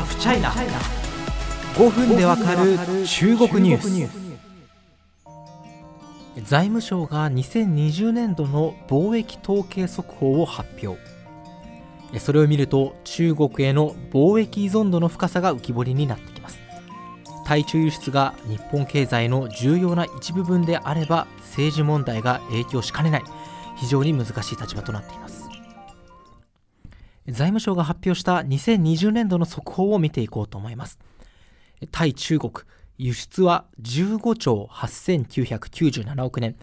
ハフチャイナ5分でわかる中国ニュース。財務省が2020年度の貿易統計速報を発表。それを見ると中国への貿易依存度の深さが浮き彫りになってきます。対中輸出が日本経済の重要な一部分であれば政治問題が影響しかねない。非常に難しい立場となっています財務省が発表した2020年度の速報を見ていこうと思います対中国輸出は15兆8997億年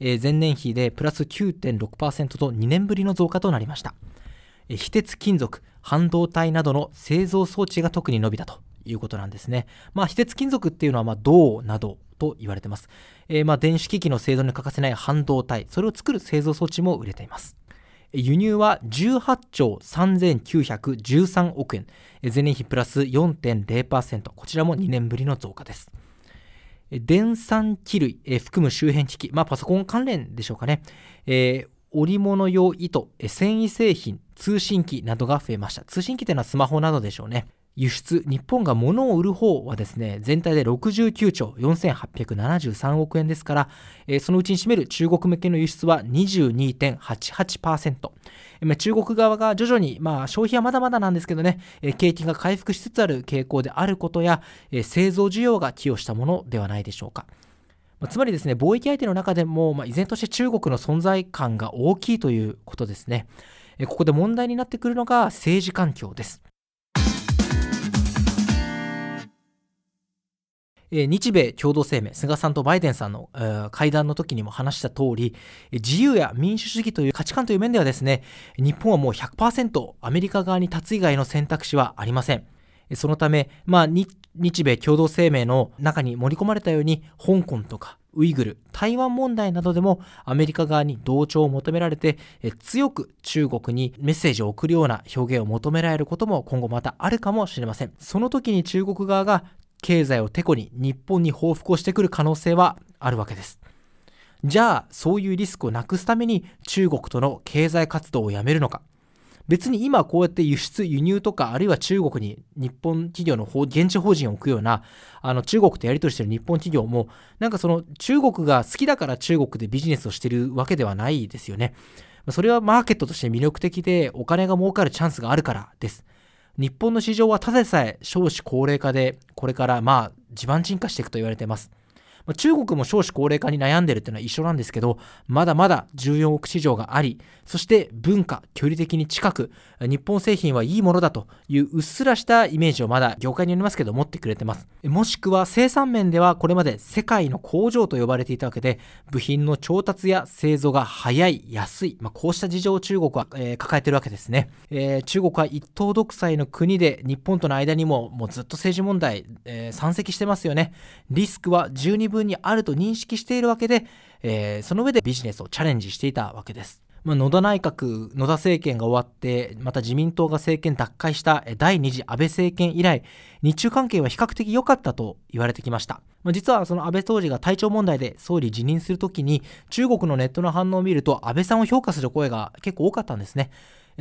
前年比でプラス9.6%と2年ぶりの増加となりました非鉄金属半導体などの製造装置が特に伸びたということなんですね。まあ、非鉄金属っていうのは、まあ、銅などと言われてます。えー、まあ、電子機器の製造に欠かせない半導体、それを作る製造装置も売れています。輸入は18兆3913億円、前年比プラス4.0%、こちらも2年ぶりの増加です。電産機類、含む周辺機器、まあ、パソコン関連でしょうかね、えー、織物用糸、繊維製品、通信機などが増えました。通信機というのはスマホなどでしょうね。輸出、日本が物を売る方はですね、全体で69兆4873億円ですから、えー、そのうちに占める中国向けの輸出は22.88%。中国側が徐々に、まあ、消費はまだまだなんですけどね、えー、景気が回復しつつある傾向であることや、えー、製造需要が寄与したものではないでしょうか。まあ、つまりですね、貿易相手の中でも、まあ、依然として中国の存在感が大きいということですね。えここで問題になってくるのが政治環境です。日米共同声明、菅さんとバイデンさんの会談の時にも話した通り、自由や民主主義という価値観という面ではですね、日本はもう100%アメリカ側に立つ以外の選択肢はありません。そのため、まあ、日米共同声明の中に盛り込まれたように、香港とかウイグル、台湾問題などでもアメリカ側に同調を求められて、強く中国にメッセージを送るような表現を求められることも今後またあるかもしれません。その時に中国側が経済をてこに日本に報復をしてくる可能性はあるわけです。じゃあ、そういうリスクをなくすために中国との経済活動をやめるのか。別に今こうやって輸出、輸入とか、あるいは中国に日本企業の現地法人を置くような、あの中国とやり取りしてる日本企業も、なんかその中国が好きだから中国でビジネスをしてるわけではないですよね。それはマーケットとして魅力的で、お金が儲かるチャンスがあるからです。日本の市場はただでさえ少子高齢化で、これからまあ地盤沈下していくと言われています。中国も少子高齢化に悩んでるっていうのは一緒なんですけど、まだまだ14億市場があり、そして文化、距離的に近く、日本製品はいいものだといううっすらしたイメージをまだ業界によりますけど持ってくれてます。もしくは生産面ではこれまで世界の工場と呼ばれていたわけで、部品の調達や製造が早い、安い、まあ、こうした事情を中国は、えー、抱えてるわけですね、えー、中国は一党独裁の国で日本との間にももうずっと政治問題、えー、山積してますよね。リスクは十二分にあると認識しているわけで、えー、その上でビジネスをチャレンジしていたわけです。まあ、野田内閣、野田政権が終わって、また自民党が政権奪回した第2次安倍政権以来、日中関係は比較的良かったと言われてきました。まあ、実はその安倍当時が体調問題で総理辞任するときに、中国のネットの反応を見ると、安倍さんを評価する声が結構多かったんですね。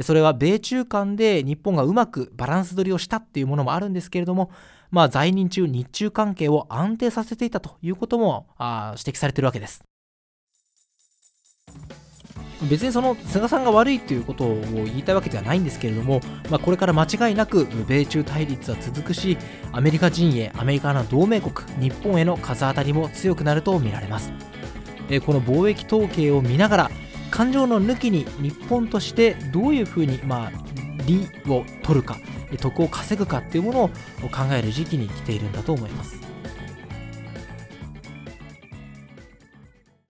それは米中間で日本がうまくバランス取りをしたっていうものもあるんですけれども、まあ、在任中、日中関係を安定させていたということもあ指摘されているわけです。別にその菅さんが悪いということを言いたいわけではないんですけれども、まあ、これから間違いなく米中対立は続くしアメリカ陣営アメリカの同盟国日本への風当たりも強くなると見られます、えこの貿易統計を見ながら感情の抜きに日本としてどういうふうに、まあ、利を取るか得を稼ぐかっていうものを考える時期に来ているんだと思います。